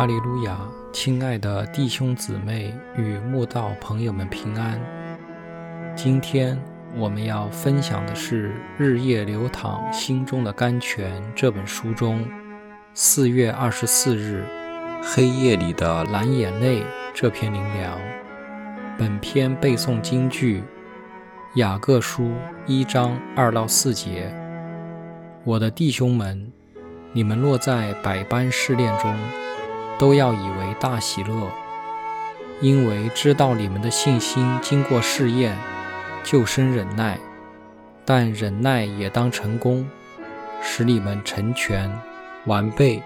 哈利路亚，亲爱的弟兄姊妹与慕道朋友们平安。今天我们要分享的是《日夜流淌心中的甘泉》这本书中四月二十四日《黑夜里的蓝眼泪》这篇灵粮。本篇背诵京剧雅各书一章二到四节。我的弟兄们，你们落在百般试炼中。都要以为大喜乐，因为知道你们的信心经过试验，就生忍耐；但忍耐也当成功，使你们成全、完备，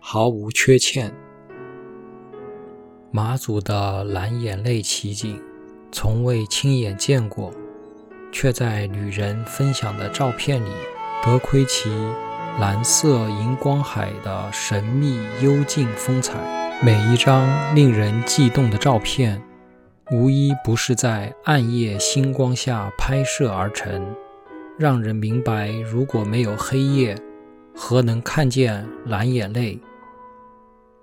毫无缺欠。马祖的蓝眼泪奇景，从未亲眼见过，却在女人分享的照片里得窥其。蓝色荧光海的神秘幽静风采，每一张令人悸动的照片，无一不是在暗夜星光下拍摄而成，让人明白，如果没有黑夜，何能看见蓝眼泪？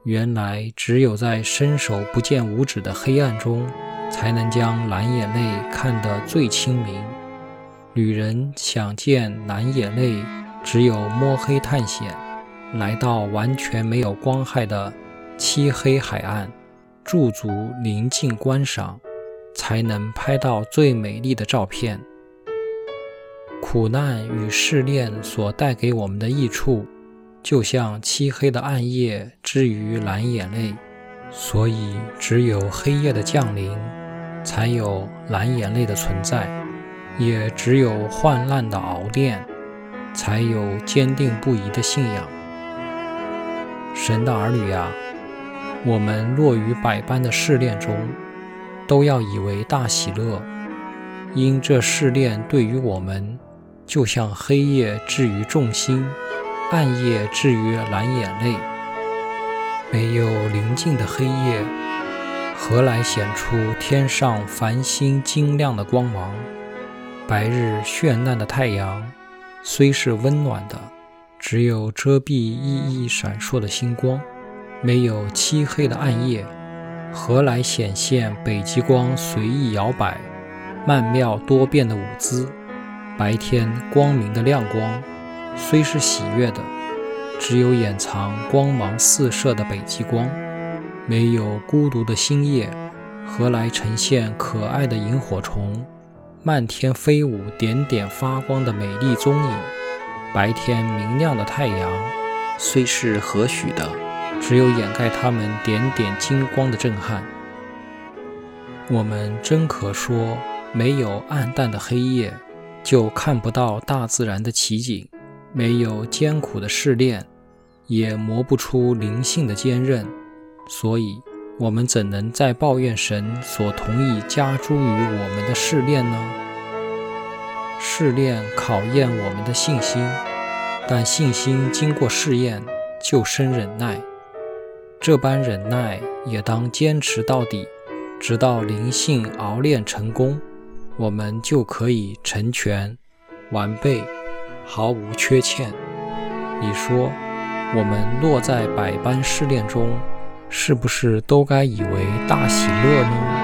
原来，只有在伸手不见五指的黑暗中，才能将蓝眼泪看得最清明。女人想见蓝眼泪。只有摸黑探险，来到完全没有光害的漆黑海岸，驻足宁静观赏，才能拍到最美丽的照片。苦难与试炼所带给我们的益处，就像漆黑的暗夜之于蓝眼泪，所以只有黑夜的降临，才有蓝眼泪的存在，也只有患难的熬炼。才有坚定不移的信仰。神的儿女呀，我们落于百般的试炼中，都要以为大喜乐，因这试炼对于我们，就像黑夜至于众星，暗夜至于蓝眼泪。没有宁静的黑夜，何来显出天上繁星晶亮的光芒？白日绚烂的太阳。虽是温暖的，只有遮蔽熠熠闪烁的星光；没有漆黑的暗夜，何来显现北极光随意摇摆、曼妙多变的舞姿？白天光明的亮光，虽是喜悦的，只有掩藏光芒四射的北极光；没有孤独的星夜，何来呈现可爱的萤火虫？漫天飞舞、点点发光的美丽踪影。白天明亮的太阳，虽是何许的，只有掩盖它们点点金光的震撼。我们真可说，没有暗淡的黑夜，就看不到大自然的奇景；没有艰苦的试炼，也磨不出灵性的坚韧。所以。我们怎能再抱怨神所同意加诸于我们的试炼呢？试炼考验我们的信心，但信心经过试验就生忍耐。这般忍耐也当坚持到底，直到灵性熬炼成功，我们就可以成全、完备，毫无缺欠。你说，我们落在百般试炼中？是不是都该以为大喜乐呢？